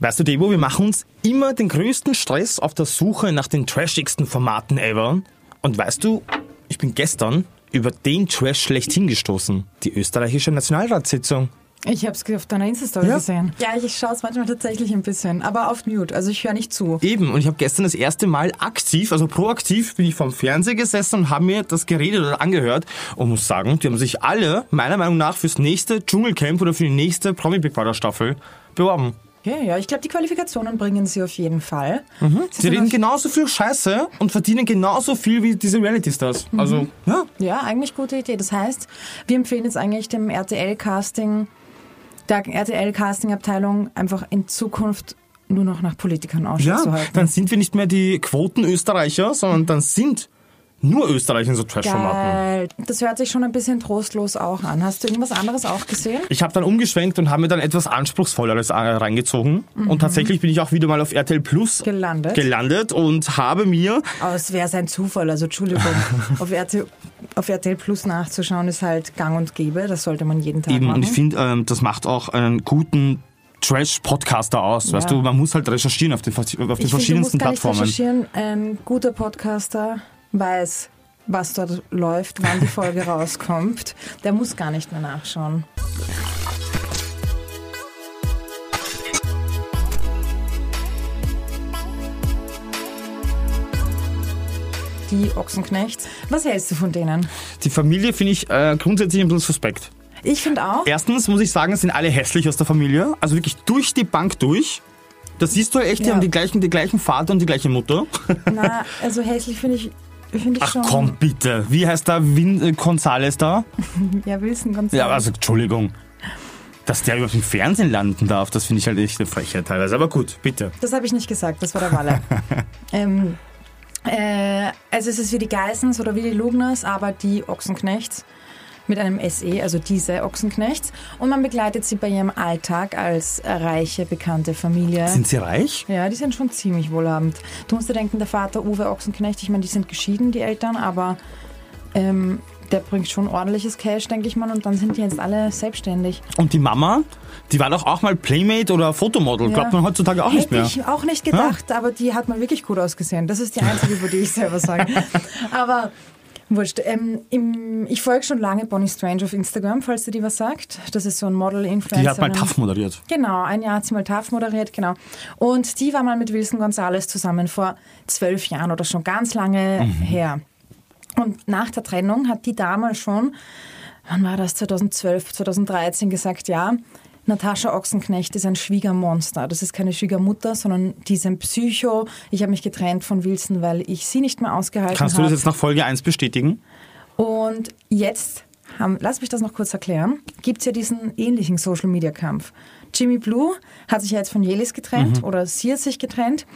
Weißt du, Debo, wir machen uns immer den größten Stress auf der Suche nach den trashigsten Formaten ever. Und weißt du, ich bin gestern über den Trash schlechthin gestoßen. Die österreichische Nationalratssitzung. Ich habe es auf deiner Insta-Story Ja. gesehen. Ja, ich schaue es manchmal tatsächlich ein bisschen, aber auf Mute. Also ich höre nicht zu. Eben, und ich habe gestern das erste Mal aktiv, also proaktiv, bin ich vom Fernseher gesessen und habe mir das geredet oder angehört und muss sagen, die haben sich alle, meiner Meinung nach, fürs nächste Dschungelcamp oder für die nächste Promi Big Brother Staffel beworben. Okay, ja, ich glaube, die Qualifikationen bringen sie auf jeden Fall. Sie reden genauso viel Scheiße und verdienen genauso viel wie diese Reality-Stars. Also, ja. Ja, eigentlich gute Idee. Das heißt, wir empfehlen jetzt eigentlich dem RTL-Casting, der RTL-Casting-Abteilung einfach in Zukunft nur noch nach Politikern Ausschau Ja, zu halten. dann sind wir nicht mehr die Quoten-Österreicher, sondern dann sind nur Österreicher in so Trash-Formaten. Das hört sich schon ein bisschen trostlos auch an. Hast du irgendwas anderes auch gesehen? Ich habe dann umgeschwenkt und habe mir dann etwas Anspruchsvolleres äh, reingezogen. Und tatsächlich bin ich auch wieder mal auf RTL Plus Gelandet. gelandet und habe mir Aber es wäre sein Zufall, also Entschuldigung. auf, RTL, auf RTL Plus nachzuschauen ist halt gang und gäbe. Das sollte man jeden Tag eben, machen. und ich finde, ähm, das macht auch einen guten Trash-Podcaster aus. Weißt Ja. du, man muss halt recherchieren auf den, auf den ich finde, du verschiedensten musst gar nicht Plattformen. recherchieren. Ein guter Podcaster weiß, was dort läuft, wann die Folge rauskommt. Der muss gar nicht mehr nachschauen. Die Ochsenknechts. Was hältst du von denen? Die Familie finde ich äh, grundsätzlich ein bisschen suspekt. Ich finde auch. Erstens muss ich sagen, sind alle hässlich aus der Familie. Also wirklich durch die Bank durch. Das siehst du echt, die Ja. haben die gleichen, die gleichen Vater und die gleiche Mutter. Na, also hässlich finde ich, finde ich Ach schon. komm bitte. Wie heißt der Vin äh, Gonzales da? Ja, Wilson González. Ja, also Entschuldigung. Dass der überhaupt im Fernsehen landen darf, das finde ich halt echt eine Frechheit teilweise. Aber gut, bitte. Das habe ich nicht gesagt, das war der Walle. ähm, äh, also es ist wie die Geissens oder wie die Lugners, aber die Ochsenknechts mit einem SE, also diese Ochsenknechts. Und man begleitet sie bei ihrem Alltag als reiche, bekannte Familie. Sind sie reich? ja, die sind schon ziemlich wohlhabend. Du musst dir denken, der Vater Uwe Ochsenknecht, ich meine, die sind geschieden, die Eltern, aber ähm, der bringt schon ordentliches Cash, denke ich mal, und dann sind die jetzt alle selbstständig. Und die Mama, die war doch auch mal Playmate oder Fotomodel. Ja. Glaubt man heutzutage auch nicht Hätte mehr. ich auch nicht gedacht, aber die hat mal wirklich gut ausgesehen. Das ist die einzige, über die ich selber sage. aber wurscht. Ähm, im, ich folge schon lange Bonnie Strange auf Instagram, falls dir die was sagt. Das ist so ein Model-Influencer. Die hat mal TAF moderiert. Genau, ein Jahr hat sie mal TAF moderiert, genau. Und die war mal mit Wilson Gonzalez zusammen vor zwölf Jahren oder schon ganz lange her. Und nach der Trennung hat die damals schon, wann war das, 2012, 2013 gesagt, ja, Natascha Ochsenknecht ist ein Schwiegermonster. Das ist keine Schwiegermutter, sondern die ist ein Psycho. Ich habe mich getrennt von Wilson, weil ich sie nicht mehr ausgehalten Kannst du habe. das jetzt nach Folge 1 bestätigen? Und jetzt, haben, lass mich das noch kurz erklären, gibt es ja diesen ähnlichen Social-Media-Kampf. Jimmy Blue hat sich ja jetzt von Jelis getrennt oder sie hat sich getrennt,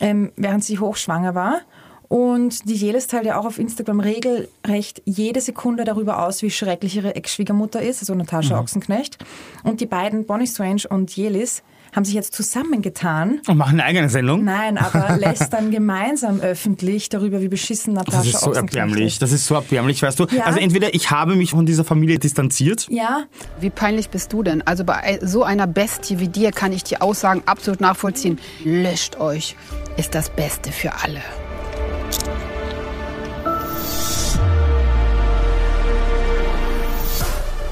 ähm, während sie hochschwanger war. Und die Jelis teilt ja auch auf Instagram regelrecht jede Sekunde darüber aus, wie schrecklich ihre Ex-Schwiegermutter ist, also Natascha Ochsenknecht. Und die beiden, Bonnie Strange und Jelis, haben sich jetzt zusammengetan. Und machen eine eigene Sendung? Nein, aber lästern gemeinsam öffentlich darüber, wie beschissen Natascha Das ist so Ochsenknecht erbärmlich. ist. Das ist so erbärmlich, weißt du. Ja. Also entweder ich habe mich von dieser Familie distanziert. Ja, Wie peinlich bist du denn? Also bei so einer Bestie wie dir kann ich die Aussagen absolut nachvollziehen. Löscht euch. Ist das Beste für alle.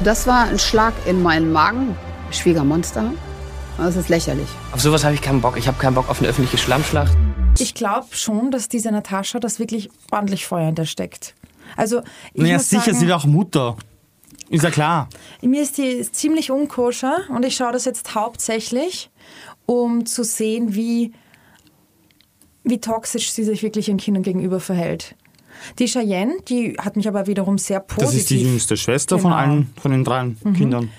Das war ein Schlag in meinen Magen. Schwiegermonster. Das ist lächerlich. Auf sowas habe ich keinen Bock. Ich habe keinen Bock auf eine öffentliche Schlammschlacht. Ich glaube schon, dass diese Natascha das wirklich ordentlich Feuer hintersteckt. Also, ich Naja, muss sicher, sagen, sie ist auch Mutter. Ist ja klar. mir ist die ziemlich unkoscher und ich schaue das jetzt hauptsächlich, um zu sehen, wie, wie toxisch sie sich wirklich ihren Kindern gegenüber verhält. Die Cheyenne, die hat mich aber wiederum sehr positiv. Das ist die jüngste Schwester von Genau. allen, von den drei Kindern.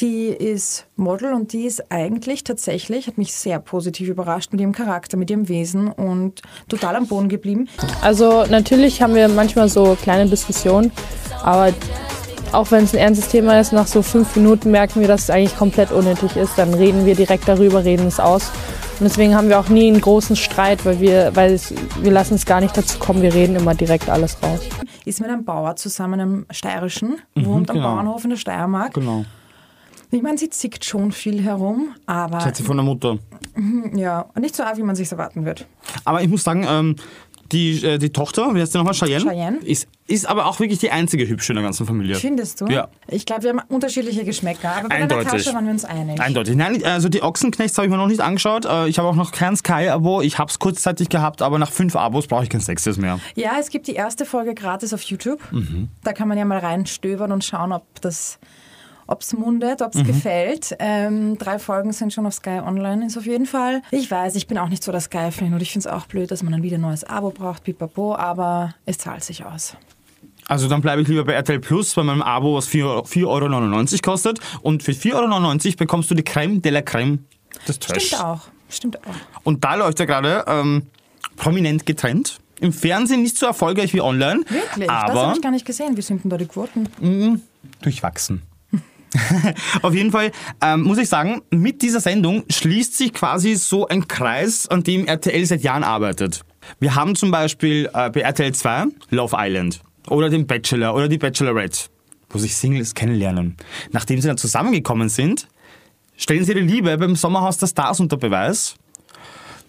Die ist Model und die ist eigentlich tatsächlich, hat mich sehr positiv überrascht mit ihrem Charakter, mit ihrem Wesen und total am Boden geblieben. Also natürlich haben wir manchmal so kleine Diskussionen, aber auch wenn es ein ernstes Thema ist, nach so fünf Minuten merken wir, dass es eigentlich komplett unnötig ist. Dann reden wir direkt darüber, reden es aus. Und deswegen haben wir auch nie einen großen Streit, weil wir, weil es, wir lassen es gar nicht dazu kommen, wir reden immer direkt alles raus. Ist mit einem Bauer zusammen, einem steirischen, wohnt am genau. Bauernhof in der Steiermark. Genau. Ich meine, sie zickt schon viel herum, aber Das hat sie von der Mutter. Ja, und nicht so arg, wie man sich erwarten wird. Aber ich muss sagen, ähm, die, äh, die Tochter, wie heißt die nochmal? Cheyenne? Cheyenne. Ist, ist aber auch wirklich die einzige hübsche in der ganzen Familie. Findest du? Ja. Ich glaube, wir haben unterschiedliche Geschmäcker, aber bei der Eindeutig. Natascha waren wir uns einig. Eindeutig. Nein, also die Ochsenknechts habe ich mir noch nicht angeschaut. Äh, Ich habe auch noch kein Sky-Abo. Ich habe es kurzzeitig gehabt, aber nach fünf Abos brauche ich kein Sechstes mehr. Ja, es gibt die erste Folge gratis auf YouTube. Mhm. Da kann man ja mal reinstöbern und schauen, ob das ob es mundet, Mhm. ob es gefällt. Ähm, drei Folgen sind schon auf Sky Online, ist auf jeden Fall. Ich weiß, ich bin auch nicht so der Sky-Fan und ich finde es auch blöd, dass man dann wieder ein neues Abo braucht, pipapo, aber es zahlt sich aus. Also dann bleibe ich lieber bei RTL Plus, bei meinem Abo, was 4,99 Euro kostet. Und für 4,99 Euro bekommst du die Creme de la Creme des Trash. Stimmt auch. Stimmt auch. Und da läuft er gerade ähm, prominent getrennt. Im Fernsehen nicht so erfolgreich wie online. Wirklich? das Aber habe ich gar nicht gesehen. Wie sind denn da die Quoten? durchwachsen. Auf jeden Fall ähm, muss ich sagen, mit dieser Sendung schließt sich quasi so ein Kreis, an dem RTL seit Jahren arbeitet. Wir haben zum Beispiel äh, bei RTL 2 Love Island oder den Bachelor oder die Bachelorette, wo sich Singles kennenlernen. Nachdem sie dann zusammengekommen sind, stellen sie ihre Liebe beim Sommerhaus der Stars unter Beweis.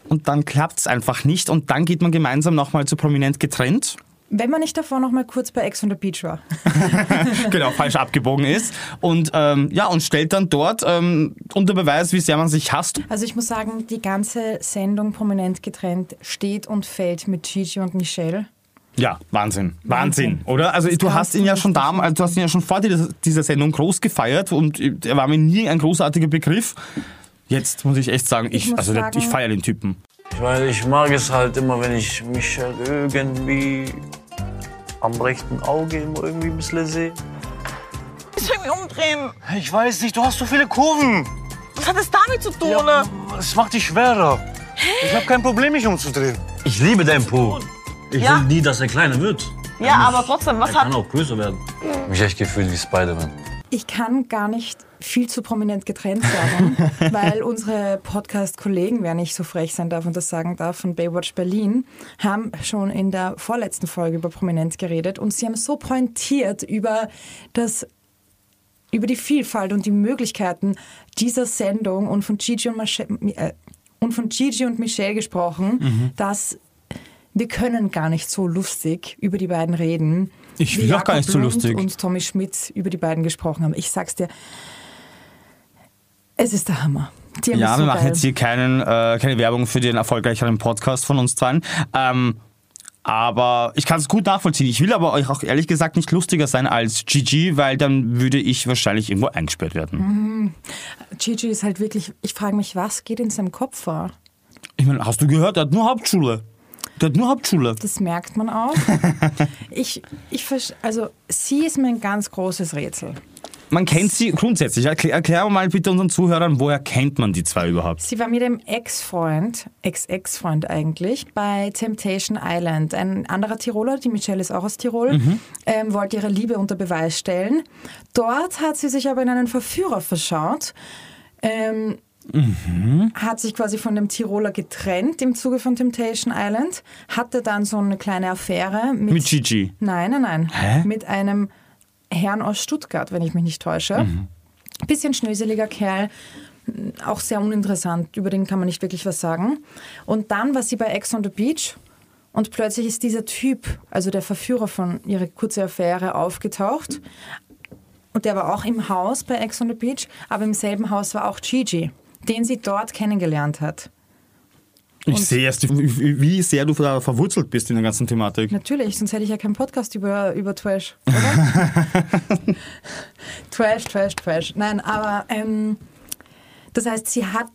Und dann klappt es einfach nicht und dann geht man gemeinsam nochmal zu prominent getrennt. Wenn man nicht davor noch mal kurz bei Ex on the Beach war. genau, falsch abgebogen ist. Und ähm, ja, und stellt dann dort ähm, unter Beweis, wie sehr man sich hasst. Also ich muss sagen, die ganze Sendung prominent getrennt steht und fällt mit Gigi und Michelle. Ja, Wahnsinn. Wahnsinn, Wahnsinn. oder? Also du kannst hast du ihn ja schon damals, du hast ihn ja schon vor dieser, Sendung groß gefeiert und er war mir nie ein großartiger Begriff. Jetzt muss ich echt sagen, ich, Ich also sagen- ich feiere den Typen. Weil ich mag es halt immer, wenn ich Michelle irgendwie am rechten Auge immer irgendwie ein bisschen sehe. Ich will mich umdrehen. Ich weiß nicht, du hast so viele Kurven. Was hat das damit zu tun? Ja, es macht dich schwerer. Ich habe kein Problem, mich umzudrehen. Ich liebe dein Po. Ich Ja. will nie, dass er kleiner wird. Ja, aber trotzdem, was Er kann hat... auch größer werden. Mich echt gefühlt wie Spider-Man. Ich kann gar nicht viel zu prominent getrennt sagen, weil unsere Podcast-Kollegen, wer nicht so frech sein darf und das sagen darf, von Baywatch Berlin, haben schon in der vorletzten Folge über prominent geredet und sie haben so pointiert über das über die Vielfalt und die Möglichkeiten dieser Sendung und von Gigi und, Masche, äh, und, von Gigi und Michelle gesprochen, dass wir können gar nicht so lustig über die beiden reden. Ich will auch gar nicht so lustig. Und Tommy Schmidt über die beiden gesprochen haben. Ich sag's dir, es ist der Hammer. Die Ja, wir machen jetzt hier keinen, äh, keine Werbung für den erfolgreicheren Podcast von uns zwei. Ähm, aber ich kann es gut nachvollziehen. Ich will aber euch auch ehrlich gesagt nicht lustiger sein als Gigi, weil dann würde ich wahrscheinlich irgendwo eingesperrt werden. Gigi ist halt wirklich, ich frage mich, was geht in seinem Kopf vor? Ich meine, hast du gehört? Der hat nur Hauptschule. Der hat nur Hauptschule. Das merkt man auch. ich, ich, also sie ist mir ein ganz großes Rätsel. Man kennt sie grundsätzlich. Erklär, erklär mal bitte unseren Zuhörern, woher kennt man die zwei überhaupt? Sie war mit dem Ex-Freund, Ex-Ex-Freund eigentlich, bei Temptation Island. Ein anderer Tiroler, die Michelle ist auch aus Tirol, ähm, wollte ihre Liebe unter Beweis stellen. Dort hat sie sich aber in einen Verführer verschaut. Ähm, Hat sich quasi von dem Tiroler getrennt im Zuge von Temptation Island, hatte dann so eine kleine Affäre mit, Mit Gigi. Nein, nein, nein. Hä? Mit einem Herrn aus Stuttgart, wenn ich mich nicht täusche. Bisschen schnöseliger Kerl, auch sehr uninteressant, über den kann man nicht wirklich was sagen. Und dann war sie bei Ex on the Beach und plötzlich ist dieser Typ, also der Verführer von ihrer kurzen Affäre, aufgetaucht. Und der war auch im Haus bei Ex on the Beach, aber im selben Haus war auch Gigi, den sie dort kennengelernt hat. Ich sehe erst, wie sehr du da verwurzelt bist in der ganzen Thematik. Natürlich, sonst hätte ich ja keinen Podcast über, über Trash, oder? Trash, Trash, Trash. Nein, aber ähm, das heißt, sie hat,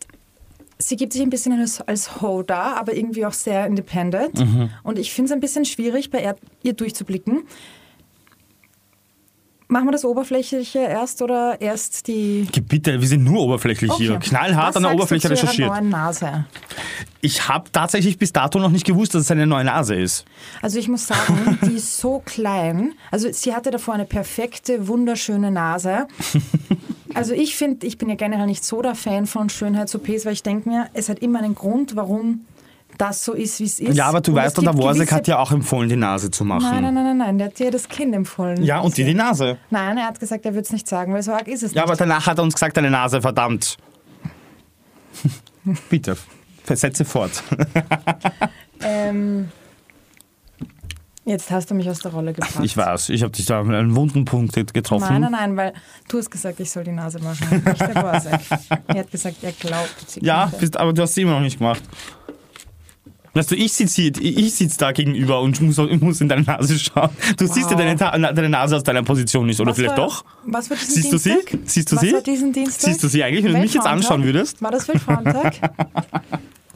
sie gibt sich ein bisschen als, als Ho da, aber irgendwie auch sehr independent. Und ich finde es ein bisschen schwierig, bei ihr, ihr durchzublicken. Machen wir das Oberflächliche erst oder erst die... Bitte, wir sind nur oberflächlich hier. Okay. Knallhart Was an der Oberfläche recherchiert. Nase? Ich habe tatsächlich bis dato noch nicht gewusst, dass es eine neue Nase ist. Also ich muss sagen, die ist so klein. Also sie hatte davor eine perfekte, wunderschöne Nase. Also ich finde, ich bin ja generell nicht so der Fan von Schönheits-OPs, weil ich denke mir, es hat immer einen Grund, warum das so ist, wie es ist. Ja, aber du Und weißt, der Worsek hat ja auch empfohlen, die Nase zu machen. Nein, nein, nein, nein, nein, der hat dir das Kind empfohlen. Ja, und dir die Nase. Nein, er hat gesagt, er würde es nicht sagen, weil so arg ist es Ja, nicht. aber danach hat er uns gesagt, deine Nase, verdammt. Bitte, versetze fort. Ähm, jetzt hast du mich aus der Rolle gebracht. Ich weiß, ich habe dich da mit einem wunden Punkt getroffen. Nein, nein, nein, weil du hast gesagt, ich soll die Nase machen, nicht der Borsek. er hat gesagt, er glaubt, sie Ja, bist, aber du hast sie immer noch nicht gemacht. Weißt du, ich sitze hier, ich sitz da gegenüber und muss, muss in deine Nase schauen. Du siehst ja deine, deine Nase aus deiner Position nicht, oder Was vielleicht war, doch? Was war diesen Siehst du sie? Dienstag? Siehst du was sie? Dienstag? Siehst du sie eigentlich, wenn du mich jetzt anschauen würdest? War das Weltfrauentag?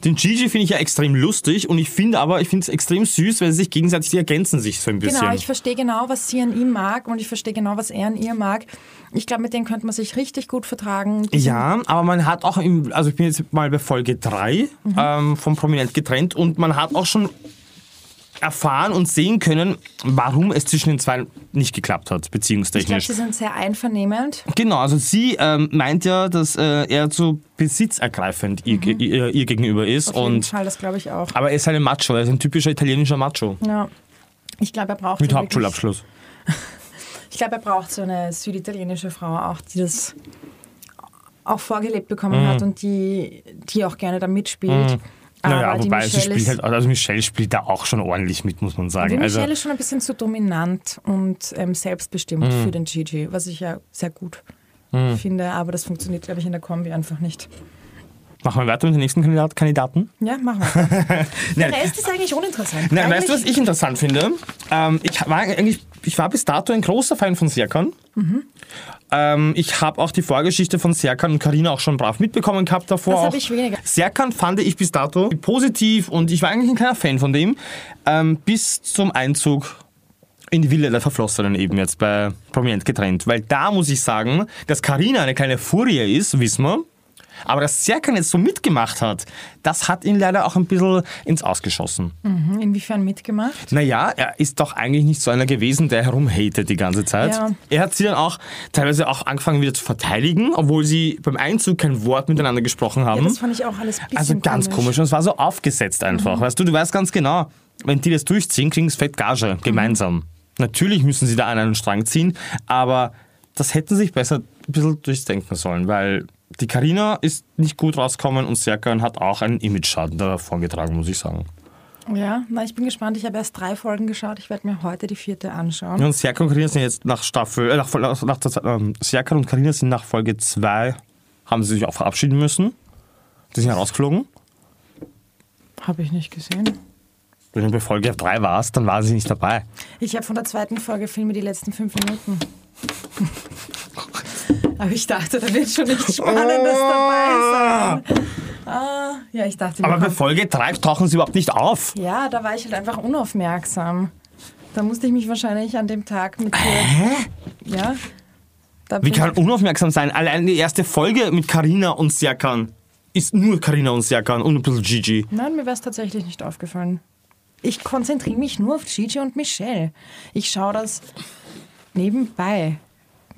Den Gigi finde ich ja extrem lustig und ich finde aber, ich finde es extrem süß, weil sie sich gegenseitig, die ergänzen sich so ein bisschen. genau, ich verstehe genau, was sie an ihm mag und ich verstehe genau, was er an ihr mag. Ich glaube, mit denen könnte man sich richtig gut vertragen. Ja, aber man hat auch, im, also ich bin jetzt mal bei Folge 3 Mhm. ähm, vom Prominent getrennt und man hat auch schon erfahren und sehen können, warum es zwischen den zwei nicht geklappt hat, Ich glaube, beziehungstechnisch. sie sind sehr einvernehmend. Genau, also sie ähm, meint ja, dass äh, er zu besitzergreifend ihr, ge- ihr, ihr gegenüber ist. Mhm. Auf jeden Und, Fall, das glaube ich auch. aber er ist halt ein Macho, er ist ein typischer italienischer Macho. Ja. Ich glaube, er braucht Mit Hauptschulabschluss. Ich glaube, er braucht so eine süditalienische Frau auch, die das auch vorgelebt bekommen Mhm. hat und die, die auch gerne da mitspielt. Naja, die wobei sie Michelle spielt ist, halt, also Michelle spielt da auch schon ordentlich mit, muss man die sagen. Also, Michelle ist schon ein bisschen zu dominant und ähm, selbstbestimmt Mhm. für den Gigi, was ich ja sehr gut finde, aber das funktioniert, glaube ich, in der Kombi einfach nicht. Machen wir weiter mit den nächsten Kandidat, Kandidaten. Ja, machen wir. Der Rest ist eigentlich uninteressant. Nein, eigentlich, weißt du, was ich interessant finde? Ähm, ich, war eigentlich, ich war bis dato ein großer Fan von Serkan. Mhm. Ähm, ich habe auch die Vorgeschichte von Serkan und Karina auch schon brav mitbekommen gehabt davor. Das habe ich weniger. Serkan fand ich bis dato positiv und ich war eigentlich ein kleiner Fan von dem, ähm, bis zum Einzug in die Villa der Verflossenen eben jetzt bei Prominent getrennt. Weil da muss ich sagen, dass Karina eine kleine Furie ist, wissen wir. Aber dass Serkan jetzt so mitgemacht hat, das hat ihn leider auch ein bisschen ins Ausgeschossen. Mhm, Inwiefern mitgemacht? Naja, er ist doch eigentlich nicht so einer gewesen, der herumhatet die ganze Zeit. Ja. Er hat sie dann auch teilweise auch angefangen wieder zu verteidigen, obwohl sie beim Einzug kein Wort miteinander gesprochen haben. Ja, das fand ich auch alles bisschen also ganz komisch. Und es war so aufgesetzt einfach. Weißt du, du weißt ganz genau, wenn die das durchziehen, kriegen sie fett Gage gemeinsam. Natürlich müssen sie da an einen Strang ziehen, aber das hätten sie sich besser ein bisschen durchdenken sollen, weil die Karina ist nicht gut rausgekommen und Serkan hat auch einen Image-Schaden davon getragen, muss ich sagen. Ja, na, ich bin gespannt. Ich habe erst drei Folgen geschaut. Ich werde mir heute die vierte anschauen. Und Serkan und Karina sind jetzt nach Staffel, äh, nach, nach, nach ähm, Serkan und Karina sind nach Folge 2, haben sie sich auch verabschieden müssen. Die sind rausgeflogen. Habe ich nicht gesehen. Wenn du bei Folge 3 warst, dann waren sie nicht dabei. Ich habe von der zweiten Folge Filme die letzten fünf Minuten. Aber ich dachte, da wird schon nichts Spannendes dabei sein. Ah, ja, ich dachte, Aber Folge 3 tauchen sie überhaupt nicht auf. ja, da war ich halt einfach unaufmerksam. Da musste ich mich wahrscheinlich an dem Tag mit Hä? Ja. Wie kann unaufmerksam sein? Allein die erste Folge mit Karina und Serkan ist nur Karina und Serkan und ein bisschen Gigi. Nein, mir wäre es tatsächlich nicht aufgefallen. Ich konzentriere mich nur auf Gigi und Michelle. Ich schaue das nebenbei,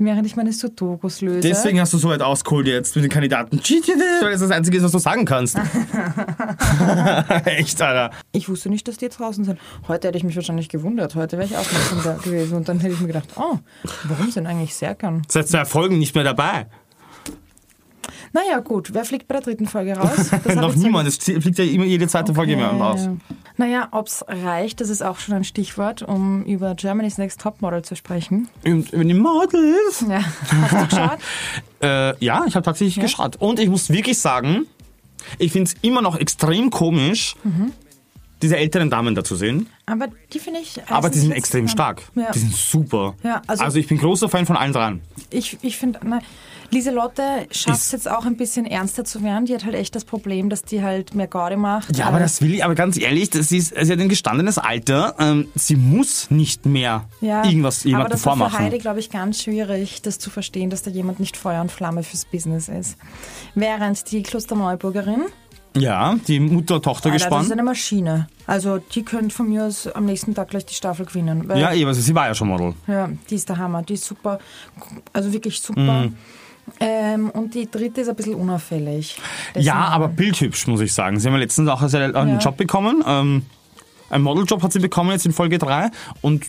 während ich meine Sudokus löse. Deswegen hast du so weit ausgeholt jetzt mit den Kandidaten. Gigi, weil das das Einzige ist, was du sagen kannst. Echt, Alter. Ich wusste nicht, dass die jetzt draußen sind. Heute hätte ich mich wahrscheinlich gewundert. Heute wäre ich aufmerksam da gewesen. Und dann hätte ich mir gedacht, oh, warum sind eigentlich Serkan? Seit zwei Folgen nicht mehr dabei. Naja, gut. Wer fliegt bei der dritten Folge raus? Noch niemand. Es fliegt ja immer jede zweite Folge Okay. jemand raus. Naja, ob es reicht, das ist auch schon ein Stichwort, um über Germany's Next Topmodel zu sprechen. Und wenn die Models. Ja, hast du geschaut? Äh, ja, ich habe tatsächlich geschaut. Und ich muss wirklich sagen, ich finde es immer noch extrem komisch, Mhm. Diese älteren Damen da zu sehen. Aber die finde ich. Aber die sind extrem stark. Ja. Die sind super. Ja, also- also ich bin großer Fan von allen dran. Ich, ich finde, Lieselotte schafft es Ist- jetzt auch ein bisschen ernster zu werden. Die hat halt echt das Problem, dass die halt mehr Garde macht. Ja, aber das will ich, aber ganz ehrlich, das ist, sie hat ein gestandenes Alter. Ähm, sie muss nicht mehr ja, irgendwas aber jemandem das war für vormachen. Heidi, glaube ich, ganz schwierig, das zu verstehen, dass da jemand nicht Feuer und Flamme fürs Business ist. Während die Klosterneuburgerin, Ja, die Mutter-Tochter Alter, das ist eine Maschine. Also die könnte von mir aus am nächsten Tag gleich die Staffel gewinnen. Ja, eben, also sie war ja schon Model. Ja, die ist der Hammer. Die ist super. Also wirklich super. Mhm. Ähm, und die dritte ist ein bisschen unauffällig. Ja, aber bildhübsch, muss ich sagen. Sie haben ja letztens auch einen Ja. Job bekommen. Ähm, einen Modeljob hat sie bekommen jetzt in Folge 3. Und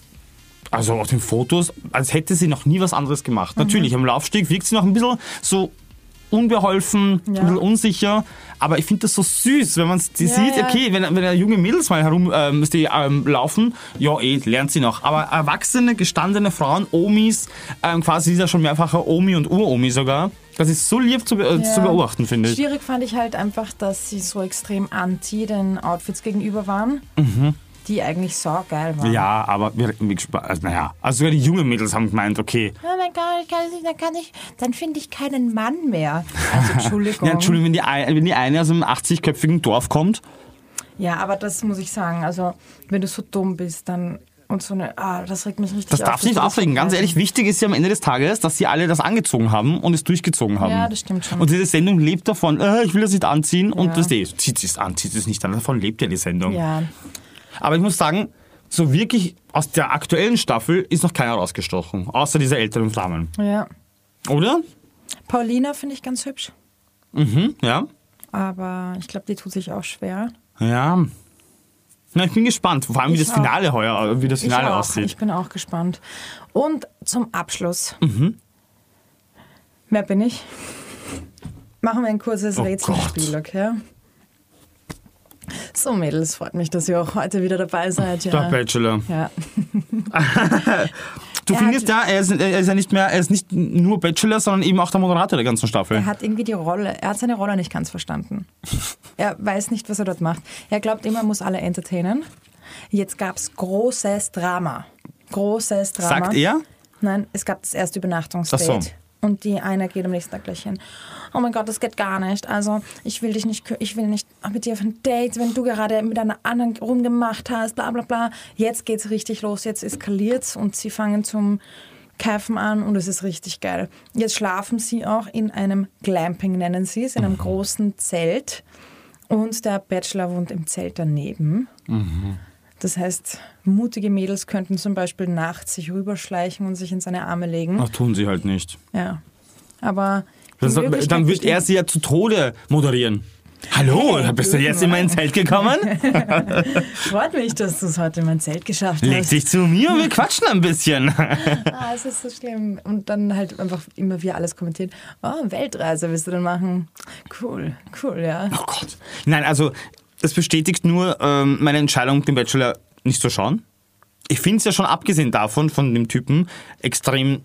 also auf den Fotos, als hätte sie noch nie was anderes gemacht. Mhm. Natürlich, am Laufsteg wirkt sie noch ein bisschen so unbeholfen, ein Ja. bisschen unsicher. Aber ich finde das so süß, wenn man die Ja, sieht, okay, wenn, wenn junge Mädels mal herum ähm, die, ähm, laufen, ja, eh, lernt sie noch. Aber erwachsene, gestandene Frauen, Omis, ähm, quasi sie ja schon mehrfacher Omi und Uromi sogar, das ist so lieb zu, be äh, zu Ja. beobachten, finde ich. Schwierig fand ich halt einfach, dass sie so extrem anti den Outfits gegenüber waren, die eigentlich so geil waren. Ja, aber wir, also, naja, also sogar die jungen Mädels haben gemeint, okay, Oh mein Gott, ich kann nicht, dann kann ich, dann finde ich keinen Mann mehr. Also Entschuldigung. ja, Entschuldigung, wenn die, ein, wenn die eine aus einem 80-köpfigen Dorf kommt, Ja, aber das muss ich sagen. Also wenn du so dumm bist, dann und so eine, ah, das regt mich richtig Das auf. darf dass nicht die das aufregen. Ganz ehrlich, wichtig ist ja am Ende des Tages, dass sie alle das angezogen haben und es durchgezogen haben. Ja, das stimmt schon. Und diese Sendung lebt davon, äh, ich will das nicht anziehen und Ja. das eh, zieht es an, zieht es nicht an. Davon lebt ja die Sendung. Ja, Aber ich muss sagen, so wirklich aus der aktuellen Staffel ist noch keiner rausgestochen, außer diese älteren Damen. ja. Oder? Paulina finde ich ganz hübsch, Mhm, ja. aber ich glaube, die tut sich auch schwer. Ja. Na, ich bin gespannt, vor allem wie Ich das auch. Finale heuer, wie das Finale ich auch. aussieht. Ich bin auch gespannt. Und zum Abschluss. Mhm. Wer bin ich? Machen wir ein kurzes Oh Rätselspiel, okay? So, Mädels, freut mich, dass ihr auch heute wieder dabei seid. Der Ja. Bachelor. ja. Du Er findest ja, er ist, er ist ja nicht mehr, er ist nicht nur Bachelor, sondern eben auch der Moderator der ganzen Staffel. Er hat irgendwie die Rolle, er hat seine Rolle nicht ganz verstanden. Er weiß nicht, was er dort macht. Er glaubt immer, er muss alle entertainen. Jetzt gab es großes Drama. Großes Drama. Sagt er? Nein, es gab das erste Übernachtungsdate. Ach so. Und die eine geht am nächsten Tag gleich hin. Oh mein Gott, das geht gar nicht. Also, ich will dich nicht, ich will nicht mit dir auf ein Date, wenn du gerade mit einer anderen rumgemacht hast, bla bla bla. Jetzt geht's richtig los, jetzt eskaliert's und sie fangen zum Keifen an und es ist richtig geil. Jetzt schlafen sie auch in einem Glamping, nennen sie es, in einem großen Zelt. Und der Bachelor wohnt im Zelt daneben. Das heißt, mutige Mädels könnten zum Beispiel nachts sich rüberschleichen und sich in seine Arme legen. Ach, tun sie halt nicht. Ja. Aber Das, dann wird er sie ja zu Tode moderieren. Hallo, Hey, bist du jetzt in mein Zelt gekommen? Freut mich, dass du es heute in mein Zelt geschafft Leg hast. dich zu mir und wir quatschen ein bisschen. Ah, es ist so schlimm. Und dann halt einfach immer wieder alles kommentieren. Oh, Weltreise willst du dann machen? Cool, cool, ja. Oh Gott. Nein, also das bestätigt nur ähm, meine Entscheidung, den Bachelor nicht zu schauen. Ich finde es ja schon abgesehen davon, von dem Typen, extrem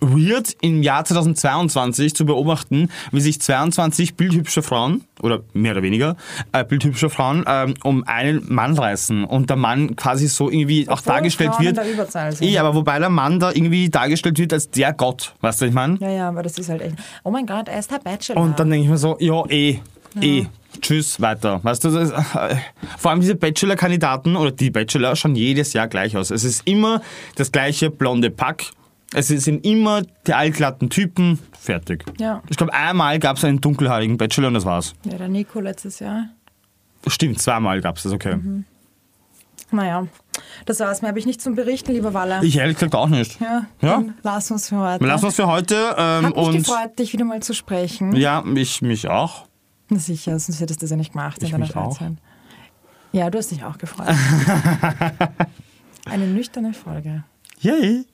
weird im Jahr 2022 zu beobachten, wie sich 22 bildhübsche Frauen, oder mehr oder weniger, äh, bildhübsche Frauen ähm, um einen Mann reißen und der Mann quasi so irgendwie auch Obwohl dargestellt Frauen wird. in der Überzahl sind. Ja, aber wobei der Mann da irgendwie dargestellt wird als der Gott, weißt du, was ich meine? Ja, ja, aber das ist halt echt. Oh mein Gott, er ist der Bachelor. Und dann denke ich mir so, ja, eh, eh, tschüss, weiter. Weißt du, ist, äh, vor allem diese Bachelor-Kandidaten oder die Bachelor schauen jedes Jahr gleich aus. Es ist immer das gleiche blonde Pack. Es sind immer die allglatten Typen. Fertig. Ja. Ich glaube, einmal gab es einen dunkelhaarigen Bachelor und das war's. ja, der Nico letztes Jahr. Stimmt, zweimal gab es das, okay. Naja, das war's. Mehr habe ich nicht zum Berichten, lieber Waller. Ich ehrlich gesagt auch nicht. ja, Ja? lassen wir's für heute. Lassen uns für heute. Ähm, Hat mich und gefreut, dich wieder mal zu sprechen. ja, mich, mich auch. Sicher, sonst hättest du das ja nicht gemacht ich in deiner Freizeit. Ja, du hast dich auch gefreut. Eine nüchterne Folge. Yay!